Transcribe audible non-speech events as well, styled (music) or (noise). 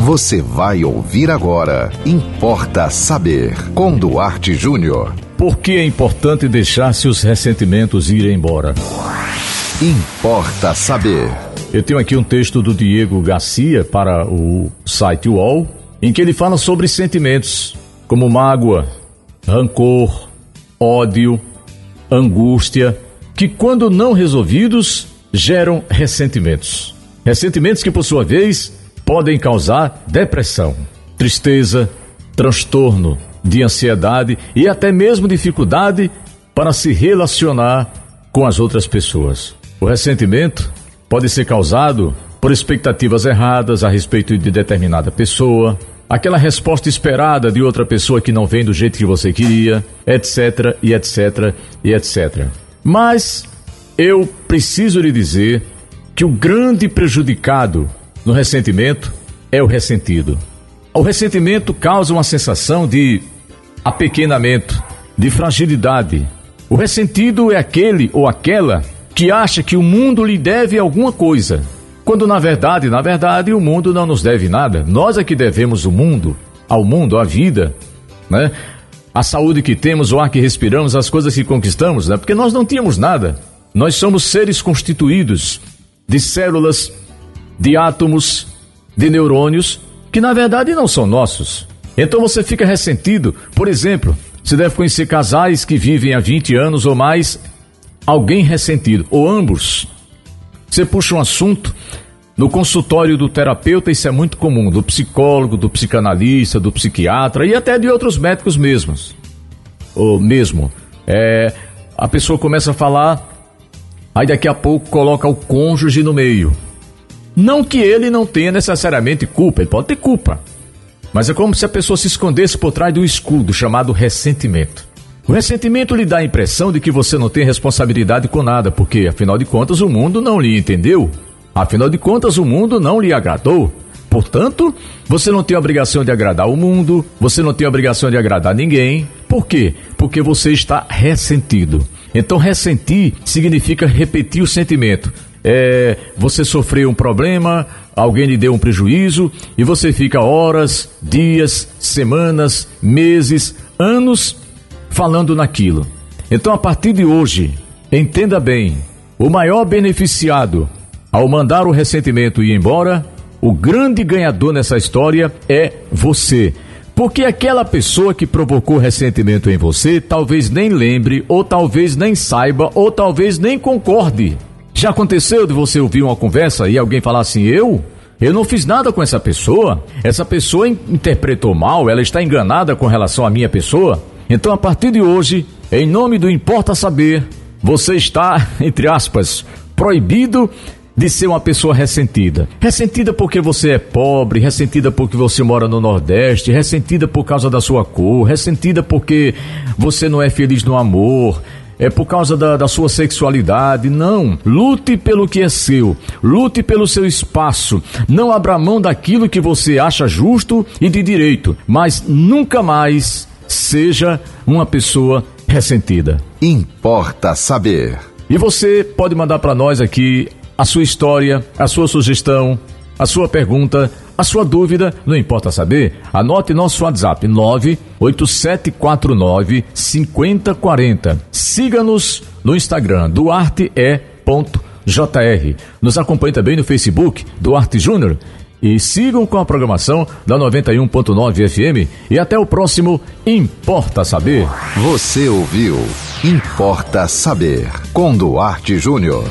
Você vai ouvir agora. Importa saber. Com Duarte Júnior. Por que é importante deixar seus ressentimentos irem embora? Importa saber. Eu tenho aqui um texto do Diego Garcia para o site UOL, em que ele fala sobre sentimentos como mágoa, rancor, ódio, angústia, que quando não resolvidos geram ressentimentos. Ressentimentos que, por sua vez, podem causar depressão, tristeza, transtorno de ansiedade e até mesmo dificuldade para se relacionar com as outras pessoas. O ressentimento pode ser causado por expectativas erradas a respeito de determinada pessoa, aquela resposta esperada de outra pessoa que não vem do jeito que você queria, etc, e etc, e etc. Mas eu preciso lhe dizer que o grande prejudicado no ressentimento é o ressentido. O ressentimento causa uma sensação de apequenamento, de fragilidade. O ressentido é aquele ou aquela que acha que o mundo lhe deve alguma coisa, quando na verdade, na verdade, o mundo não nos deve nada. Nós é que devemos o mundo, ao mundo, à vida, né? A saúde que temos, o ar que respiramos, as coisas que conquistamos, né? Porque nós não tínhamos nada. Nós somos seres constituídos de células, de átomos, de neurônios que na verdade não são nossos. Então você fica ressentido. Por exemplo, você deve conhecer casais que vivem há 20 anos ou mais, alguém ressentido, ou ambos. Você puxa um assunto no consultório do terapeuta, isso é muito comum, do psicólogo, do psicanalista, do psiquiatra e até de outros médicos mesmos. Ou mesmo. É, a pessoa começa a falar, aí daqui a pouco coloca o cônjuge no meio. Não que ele não tenha necessariamente culpa, ele pode ter culpa. Mas é como se a pessoa se escondesse por trás do escudo chamado ressentimento. O ressentimento lhe dá a impressão de que você não tem responsabilidade com nada, porque afinal de contas o mundo não lhe entendeu. Afinal de contas o mundo não lhe agradou. Portanto, você não tem a obrigação de agradar o mundo, você não tem a obrigação de agradar ninguém. Por quê? Porque você está ressentido. Então, ressentir significa repetir o sentimento é, você sofreu um problema, alguém lhe deu um prejuízo e você fica horas, dias, semanas, meses, anos falando naquilo. Então, a partir de hoje, entenda bem: o maior beneficiado ao mandar o ressentimento ir embora, o grande ganhador nessa história é você. Porque aquela pessoa que provocou ressentimento em você talvez nem lembre, ou talvez nem saiba, ou talvez nem concorde. Já aconteceu de você ouvir uma conversa e alguém falar assim: eu? Eu não fiz nada com essa pessoa. Essa pessoa interpretou mal, ela está enganada com relação à minha pessoa. Então, a partir de hoje, em nome do Importa Saber, você está, (laughs) entre aspas, proibido de ser uma pessoa ressentida. Ressentida porque você é pobre, ressentida porque você mora no Nordeste, ressentida por causa da sua cor, ressentida porque você não é feliz no amor, é por causa da, da sua sexualidade. Não. Lute pelo que é seu. Lute pelo seu espaço. Não abra mão daquilo que você acha justo e de direito. Mas nunca mais seja uma pessoa ressentida. Importa saber. E você pode mandar para nós aqui a sua história, a sua sugestão, a sua pergunta, a sua dúvida, não importa saber, anote nosso WhatsApp 98749 5040. Siga-nos no Instagram duarte.jr. Nos acompanhe também no Facebook Duarte Júnior e sigam com a programação da 91.9 FM e até o próximo Importa Saber. Você ouviu Importa Saber com Duarte Júnior.